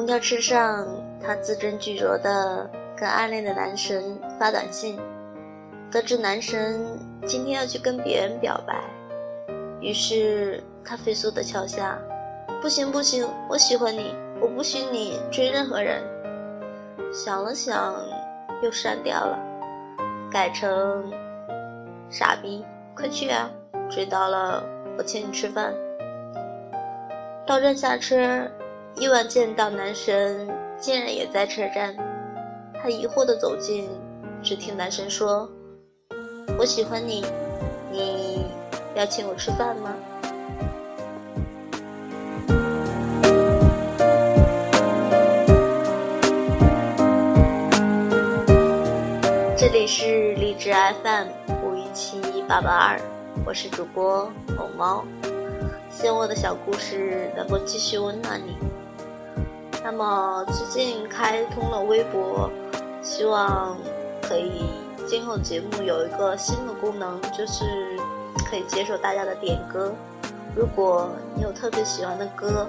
公交车上他字斟句酌的跟暗恋的男神发短信，得知男神今天要去跟别人表白，于是他飞速的敲下：“不行不行，我喜欢你，我不许你追任何人。”想了想，又删掉了，改成：“傻逼，快去啊！追到了，我请你吃饭。”到站下车，伊万见到男神竟然也在车站，他疑惑的走近，只听男神说：“我喜欢你，你要请我吃饭吗？”这里是荔枝 FM 五一七八八二，我是主播某猫。希望我的小故事能够继续温暖你。那么最近开通了微博，希望可以今后节目有一个新的功能，就是可以接受大家的点歌。如果你有特别喜欢的歌，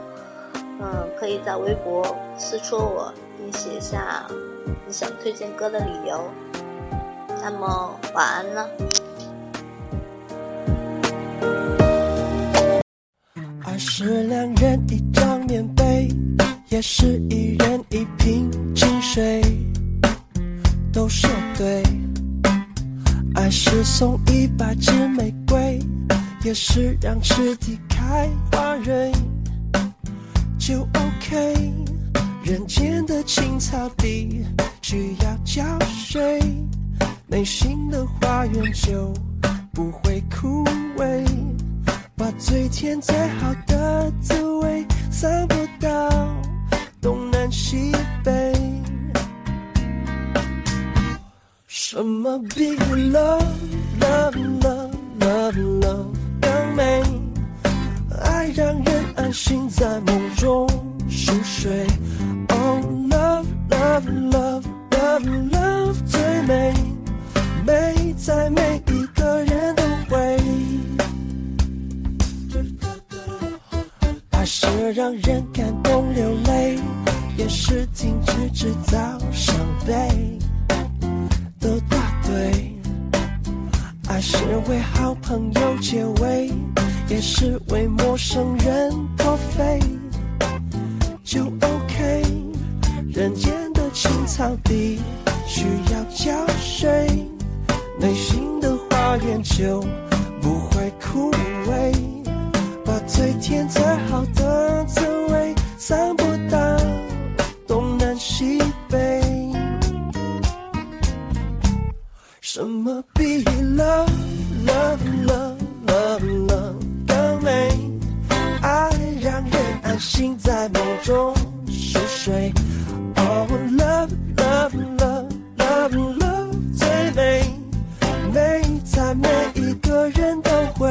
嗯，可以在微博私戳我，并写下你想推荐歌的理由。那么晚安了。是两人一张棉，也是一人一瓶清水，都说对。爱是送一百支玫瑰，也是让池底开花蕊，就 OK。人间的青草地需要浇水，内心的花园就不会枯萎。把最甜最好的滋味散什么比 love love love love love 更美？爱让人安心在梦中熟睡。Oh love love love love love 最美，美在每一个人都会。爱是让人感动流泪，也是停止制造伤悲是为好朋友解围，也是为陌生人破费，就 OK。人间的青草地需要浇水，内心的花园就不会枯萎。把最甜最好的滋味散播到东南西北。什么比 love love love love love 更美？爱让人安心在梦中熟睡。Oh love love love love love 最美，美在每一个人都会。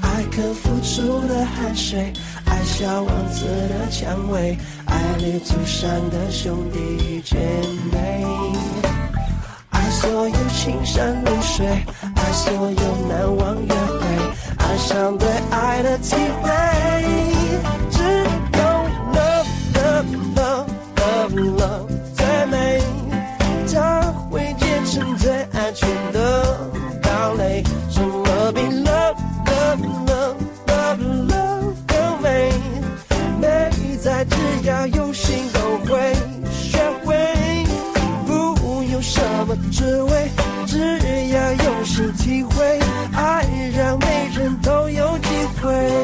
爱肯付出的汗水，爱小王子的蔷薇，爱旅途上的兄弟姐妹，所有青山绿水，爱所有难忘约会，爱上对爱的体会。人都有机会。